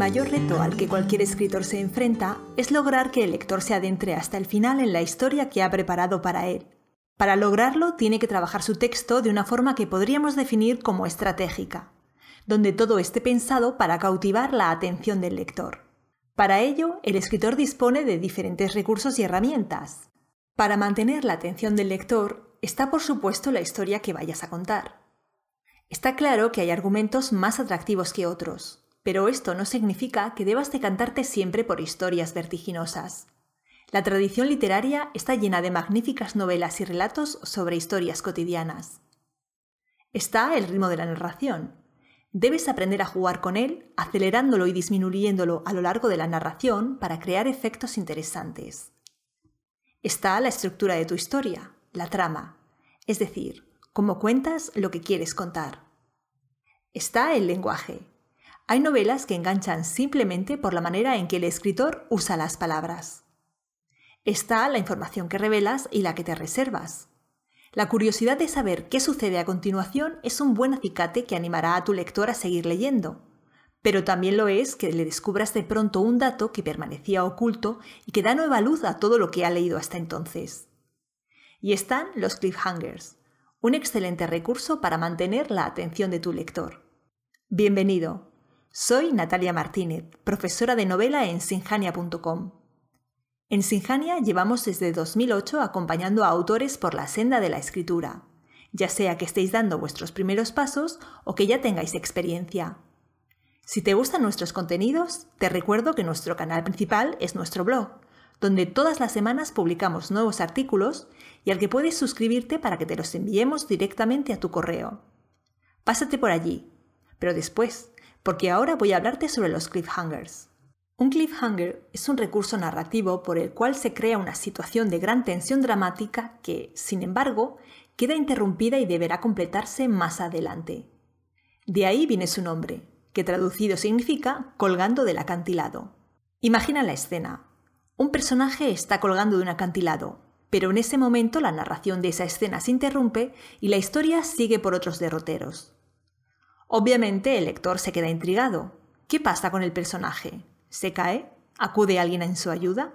mayor reto al que cualquier escritor se enfrenta es lograr que el lector se adentre hasta el final en la historia que ha preparado para él. Para lograrlo tiene que trabajar su texto de una forma que podríamos definir como estratégica, donde todo esté pensado para cautivar la atención del lector. Para ello, el escritor dispone de diferentes recursos y herramientas. Para mantener la atención del lector está por supuesto la historia que vayas a contar. Está claro que hay argumentos más atractivos que otros, pero esto no significa que debas decantarte siempre por historias vertiginosas. La tradición literaria está llena de magníficas novelas y relatos sobre historias cotidianas. Está el ritmo de la narración. Debes aprender a jugar con él, acelerándolo y disminuyéndolo a lo largo de la narración para crear efectos interesantes. Está la estructura de tu historia, la trama, es decir, cómo cuentas lo que quieres contar. Está el lenguaje, hay novelas que enganchan simplemente por la manera en que el escritor usa las palabras. Está la información que revelas y la que te reservas. La curiosidad de saber qué sucede a continuación es un buen acicate que animará a tu lector a seguir leyendo. Pero también lo es que le descubras de pronto un dato que permanecía oculto y que da nueva luz a todo lo que ha leído hasta entonces. Y están los cliffhangers, un excelente recurso para mantener la atención de tu lector. Bienvenido, soy Natalia Martínez, profesora de novela en sinjania.com. En Sinjania llevamos desde 2008 acompañando a autores por la senda de la escritura, ya sea que estéis dando vuestros primeros pasos o que ya tengáis experiencia. Si te gustan nuestros contenidos, te recuerdo que nuestro canal principal es nuestro blog, donde todas las semanas publicamos nuevos artículos y al que puedes suscribirte para que te los enviemos directamente a tu correo. Pásate por allí, pero después, porque ahora voy a hablarte sobre los cliffhangers. Un cliffhanger es un recurso narrativo por el cual se crea una situación de gran tensión dramática que, sin embargo, queda interrumpida y deberá completarse más adelante. De ahí viene su nombre, que traducido significa colgando del acantilado. Imagina la escena. Un personaje está colgando de un acantilado, pero en ese momento la narración de esa escena se interrumpe y la historia sigue por otros derroteros. Obviamente el lector se queda intrigado. ¿Qué pasa con el personaje? ¿Se cae? ¿Acude alguien en su ayuda?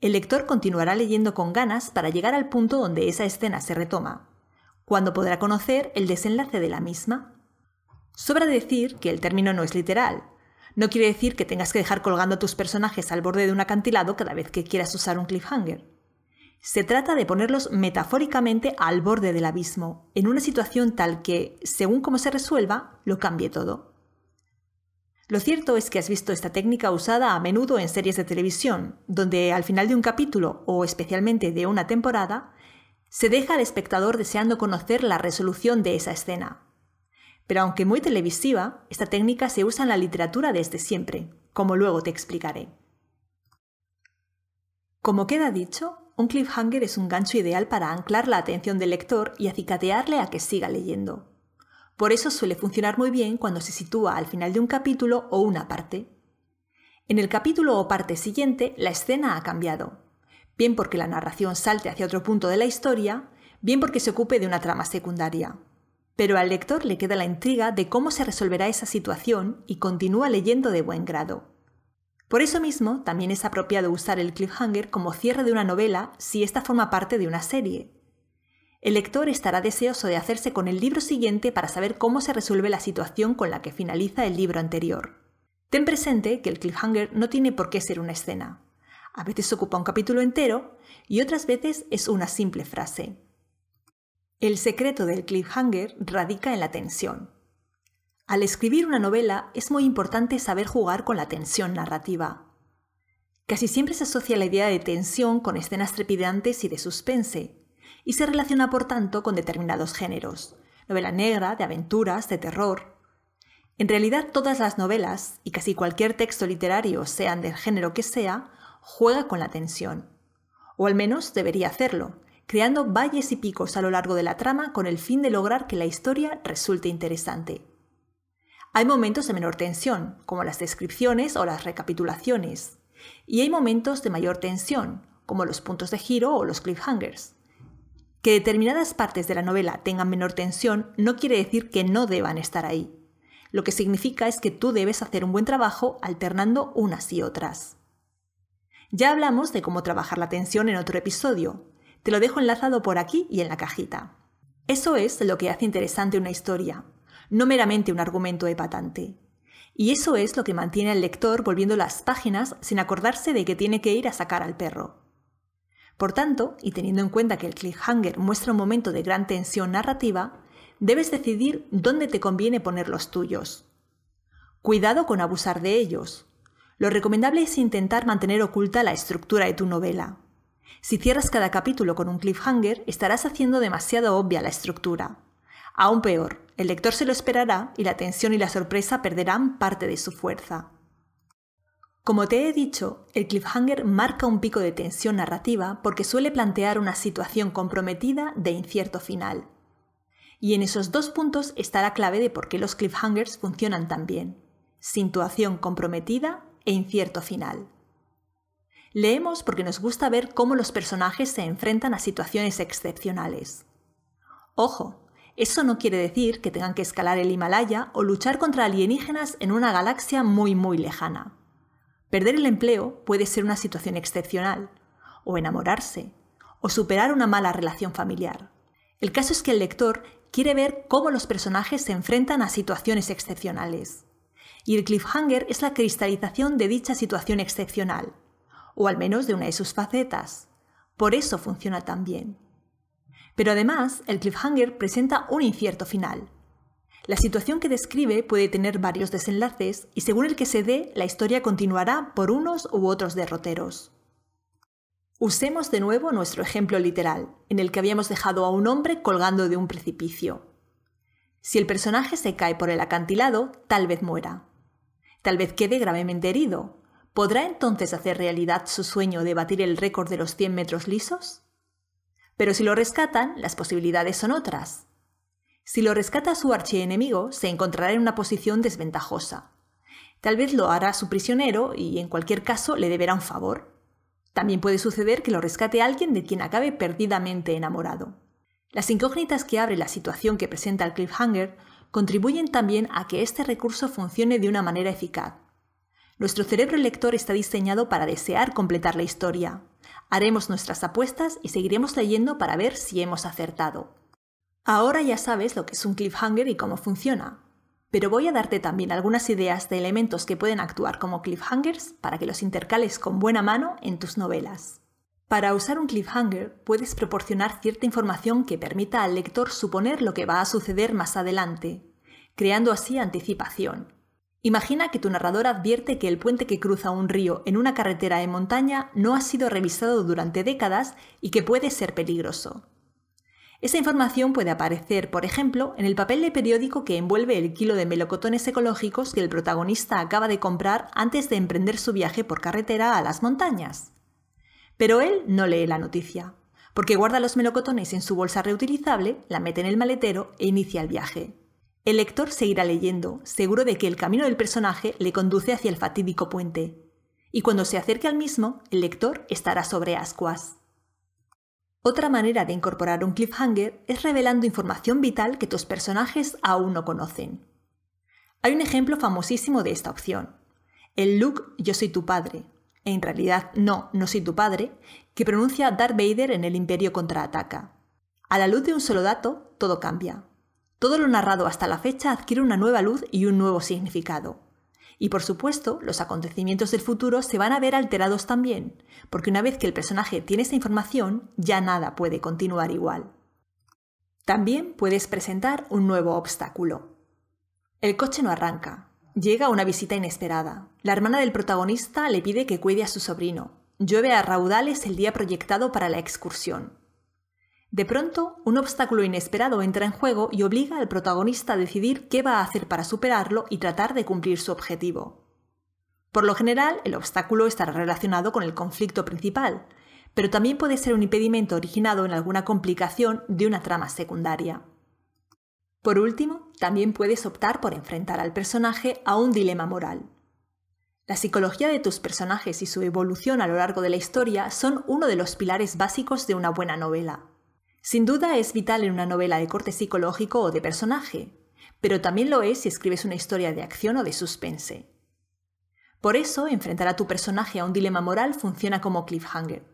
El lector continuará leyendo con ganas para llegar al punto donde esa escena se retoma, cuando podrá conocer el desenlace de la misma. Sobra decir que el término no es literal. No quiere decir que tengas que dejar colgando a tus personajes al borde de un acantilado cada vez que quieras usar un cliffhanger. Se trata de ponerlos metafóricamente al borde del abismo, en una situación tal que, según cómo se resuelva, lo cambie todo. Lo cierto es que has visto esta técnica usada a menudo en series de televisión, donde al final de un capítulo, o especialmente de una temporada, se deja al espectador deseando conocer la resolución de esa escena. Pero aunque muy televisiva, esta técnica se usa en la literatura desde siempre, como luego te explicaré. Como queda dicho, un cliffhanger es un gancho ideal para anclar la atención del lector y acicatearle a que siga leyendo. Por eso suele funcionar muy bien cuando se sitúa al final de un capítulo o una parte. En el capítulo o parte siguiente, la escena ha cambiado, bien porque la narración salte hacia otro punto de la historia, bien porque se ocupe de una trama secundaria. Pero al lector le queda la intriga de cómo se resolverá esa situación y continúa leyendo de buen grado. Por eso mismo, también es apropiado usar el cliffhanger como cierre de una novela si ésta forma parte de una serie. El lector estará deseoso de hacerse con el libro siguiente para saber cómo se resuelve la situación con la que finaliza el libro anterior. Ten presente que el cliffhanger no tiene por qué ser una escena. A veces ocupa un capítulo entero y otras veces es una simple frase. El secreto del cliffhanger radica en la tensión. Al escribir una novela es muy importante saber jugar con la tensión narrativa. Casi siempre se asocia la idea de tensión con escenas trepidantes y de suspense, y se relaciona por tanto con determinados géneros, novela negra, de aventuras, de terror. En realidad todas las novelas, y casi cualquier texto literario, sean del género que sea, juega con la tensión. O al menos debería hacerlo, creando valles y picos a lo largo de la trama con el fin de lograr que la historia resulte interesante. Hay momentos de menor tensión, como las descripciones o las recapitulaciones, y hay momentos de mayor tensión, como los puntos de giro o los cliffhangers. Que determinadas partes de la novela tengan menor tensión no quiere decir que no deban estar ahí. lo que significa es que tú debes hacer un buen trabajo alternando unas y otras. Ya hablamos de cómo trabajar la tensión en otro episodio. Te lo dejo enlazado por aquí y en la cajita. Eso es lo que hace interesante una historia, no meramente un argumento epatante. Y eso es lo que mantiene al lector volviendo las páginas sin acordarse de que tiene que ir a sacar al perro. Por tanto, y teniendo en cuenta que el cliffhanger muestra un momento de gran tensión narrativa, debes decidir dónde te conviene poner los tuyos. Cuidado con abusar de ellos. Lo recomendable es intentar mantener oculta la estructura de tu novela. Si cierras cada capítulo con un cliffhanger, estarás haciendo demasiado obvia la estructura. Aún peor, el lector se lo esperará y la tensión y la sorpresa perderán parte de su fuerza. Como te he dicho, el cliffhanger marca un pico de tensión narrativa porque suele plantear una situación comprometida de incierto final. Y en esos dos puntos está la clave de por qué los cliffhangers funcionan tan bien. Situación comprometida e incierto final. Leemos porque nos gusta ver cómo los personajes se enfrentan a situaciones excepcionales. Ojo, eso no quiere decir que tengan que escalar el Himalaya o luchar contra alienígenas en una galaxia muy muy lejana. Perder el empleo puede ser una situación excepcional, o enamorarse, o superar una mala relación familiar. El caso es que el lector quiere ver cómo los personajes se enfrentan a situaciones excepcionales. Y el cliffhanger es la cristalización de dicha situación excepcional, o al menos de una de sus facetas. Por eso funciona tan bien. Pero además, el cliffhanger presenta un incierto final. La situación que describe puede tener varios desenlaces y según el que se dé, la historia continuará por unos u otros derroteros. Usemos de nuevo nuestro ejemplo literal, en el que habíamos dejado a un hombre colgando de un precipicio. Si el personaje se cae por el acantilado, tal vez muera. Tal vez quede gravemente herido. ¿Podrá entonces hacer realidad su sueño de batir el récord de los 100 metros lisos? Pero si lo rescatan, las posibilidades son otras. Si lo rescata su archienemigo, se encontrará en una posición desventajosa. Tal vez lo hará su prisionero y en cualquier caso le deberá un favor. También puede suceder que lo rescate alguien de quien acabe perdidamente enamorado. Las incógnitas que abre la situación que presenta el cliffhanger contribuyen también a que este recurso funcione de una manera eficaz. Nuestro cerebro lector está diseñado para desear completar la historia, Haremos nuestras apuestas y seguiremos leyendo para ver si hemos acertado. Ahora ya sabes lo que es un cliffhanger y cómo funciona, pero voy a darte también algunas ideas de elementos que pueden actuar como cliffhangers para que los intercales con buena mano en tus novelas. Para usar un cliffhanger puedes proporcionar cierta información que permita al lector suponer lo que va a suceder más adelante, creando así anticipación, Imagina que tu narrador advierte que el puente que cruza un río en una carretera de montaña no ha sido revisado durante décadas y que puede ser peligroso. Esa información puede aparecer, por ejemplo, en el papel de periódico que envuelve el kilo de melocotones ecológicos que el protagonista acaba de comprar antes de emprender su viaje por carretera a las montañas. Pero él no lee la noticia, porque guarda los melocotones en su bolsa reutilizable, la mete en el maletero e inicia el viaje. El lector seguirá leyendo, seguro de que el camino del personaje le conduce hacia el fatídico puente, y cuando se acerque al mismo, el lector estará sobre ascuas. Otra manera de incorporar un cliffhanger es revelando información vital que tus personajes aún no conocen. Hay un ejemplo famosísimo de esta opción. El look Yo soy tu padre, en realidad no, no soy tu padre, que pronuncia Darth Vader en el Imperio contraataca. A la luz de un solo dato, todo cambia. Todo lo narrado hasta la fecha adquiere una nueva luz y un nuevo significado. Y por supuesto, los acontecimientos del futuro se van a ver alterados también, porque una vez que el personaje tiene esa información, ya nada puede continuar igual. También puedes presentar un nuevo obstáculo. El coche no arranca. Llega una visita inesperada. La hermana del protagonista le pide que cuide a su sobrino. Llueve a raudales el día proyectado para la excursión. De pronto, un obstáculo inesperado entra en juego y obliga al protagonista a decidir qué va a hacer para superarlo y tratar de cumplir su objetivo. Por lo general, el obstáculo estará relacionado con el conflicto principal, pero también puede ser un impedimento originado en alguna complicación de una trama secundaria. Por último, también puedes optar por enfrentar al personaje a un dilema moral. La psicología de tus personajes y su evolución a lo largo de la historia son uno de los pilares básicos de una buena novela. Sin duda es vital en una novela de corte psicológico o de personaje, pero también lo es si escribes una historia de acción o de suspense. Por eso, enfrentar a tu personaje a un dilema moral funciona como cliffhanger.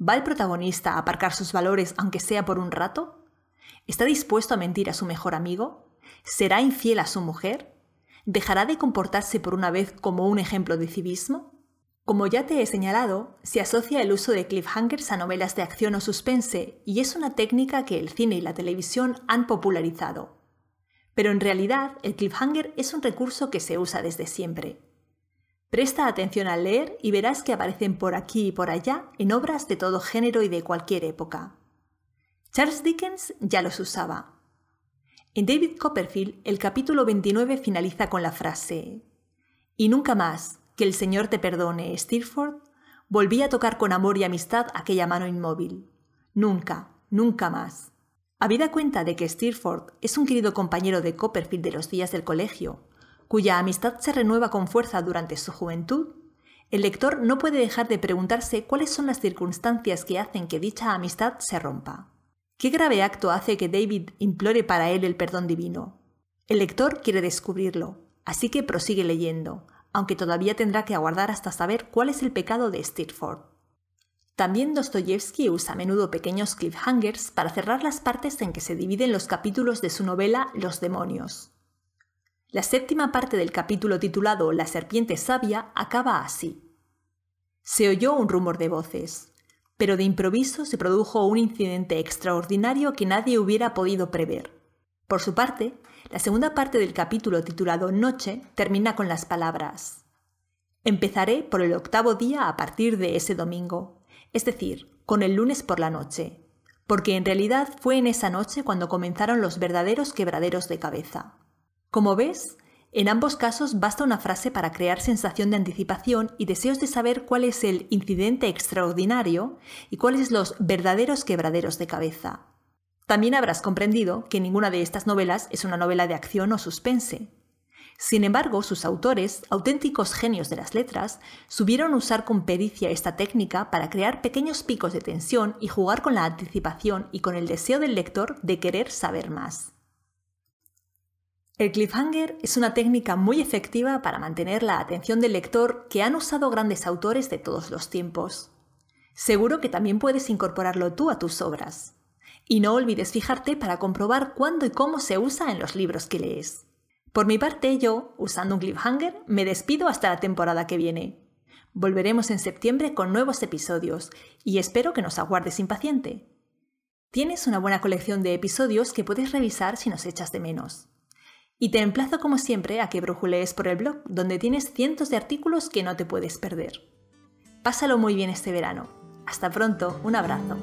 ¿Va el protagonista a aparcar sus valores aunque sea por un rato? ¿Está dispuesto a mentir a su mejor amigo? ¿Será infiel a su mujer? ¿Dejará de comportarse por una vez como un ejemplo de civismo? Como ya te he señalado, se asocia el uso de cliffhangers a novelas de acción o suspense y es una técnica que el cine y la televisión han popularizado. Pero en realidad el cliffhanger es un recurso que se usa desde siempre. Presta atención al leer y verás que aparecen por aquí y por allá en obras de todo género y de cualquier época. Charles Dickens ya los usaba. En David Copperfield, el capítulo 29 finaliza con la frase Y nunca más, que el Señor te perdone, Steerforth, volví a tocar con amor y amistad aquella mano inmóvil. Nunca, nunca más. Habida cuenta de que Steerforth es un querido compañero de Copperfield de los días del colegio, cuya amistad se renueva con fuerza durante su juventud, el lector no puede dejar de preguntarse cuáles son las circunstancias que hacen que dicha amistad se rompa. ¿Qué grave acto hace que David implore para él el perdón divino? El lector quiere descubrirlo, así que prosigue leyendo, aunque todavía tendrá que aguardar hasta saber cuál es el pecado de Steerforth. También Dostoyevsky usa a menudo pequeños cliffhangers para cerrar las partes en que se dividen los capítulos de su novela Los demonios. La séptima parte del capítulo titulado La serpiente sabia acaba así. Se oyó un rumor de voces, pero de improviso se produjo un incidente extraordinario que nadie hubiera podido prever. Por su parte, la segunda parte del capítulo titulado Noche termina con las palabras Empezaré por el octavo día a partir de ese domingo, es decir, con el lunes por la noche, porque en realidad fue en esa noche cuando comenzaron los verdaderos quebraderos de cabeza. Como ves, en ambos casos basta una frase para crear sensación de anticipación y deseos de saber cuál es el incidente extraordinario y cuáles los verdaderos quebraderos de cabeza. También habrás comprendido que ninguna de estas novelas es una novela de acción o suspense. Sin embargo, sus autores, auténticos genios de las letras, subieron usar con pericia esta técnica para crear pequeños picos de tensión y jugar con la anticipación y con el deseo del lector de querer saber más. El cliffhanger es una técnica muy efectiva para mantener la atención del lector que han usado grandes autores de todos los tiempos. Seguro que también puedes incorporarlo tú a tus obras. Y no olvides fijarte para comprobar cuándo y cómo se usa en los libros que lees. Por mi parte, yo, usando un cliffhanger, me despido hasta la temporada que viene. Volveremos en septiembre con nuevos episodios y espero que nos aguardes impaciente. Tienes una buena colección de episodios que puedes revisar si nos echas de menos. Y te emplazo como siempre a que brujulees por el blog, donde tienes cientos de artículos que no te puedes perder. Pásalo muy bien este verano. Hasta pronto, un abrazo.